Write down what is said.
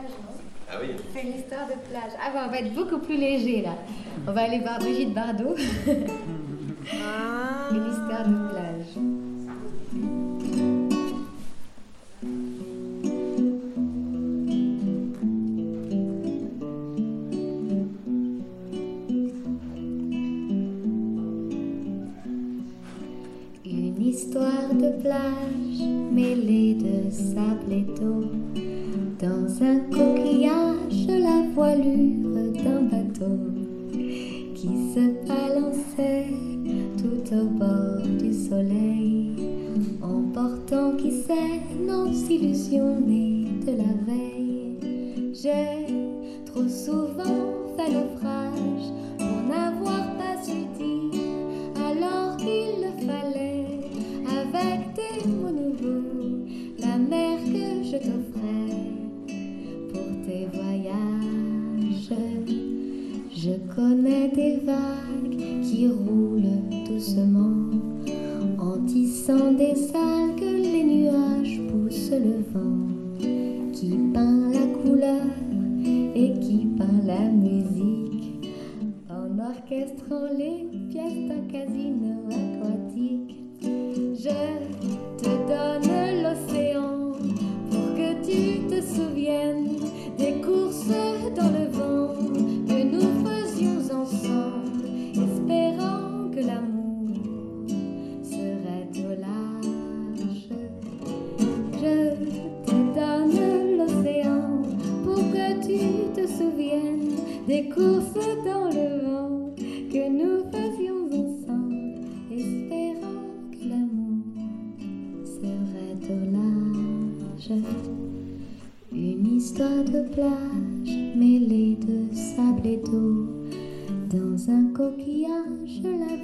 plage, non Ah oui. C'est une histoire de plage. Ah bah on va être beaucoup plus léger là. On va aller voir Brigitte Bardot. Ah. Une histoire de plage. Une histoire de plage mêlée de sable et d'eau. Dans un coquillage, la voilure d'un bateau qui se balançait tout au bord du soleil, emportant qui sait nos illusions de la veille. J'ai trop souvent fait naufrage Je connais des vagues qui roulent doucement en tissant des que les nuages poussent le vent qui peint la couleur et qui peint la musique en orchestrant les pièces d'un casino aquatique. Je te donne l'océan pour que tu te souviennes des courses dans le vent des courses dans le vent que nous faisions ensemble, espérant que l'amour serait au large. Une histoire de plage mêlée de sable et d'eau. Dans un coquillage, la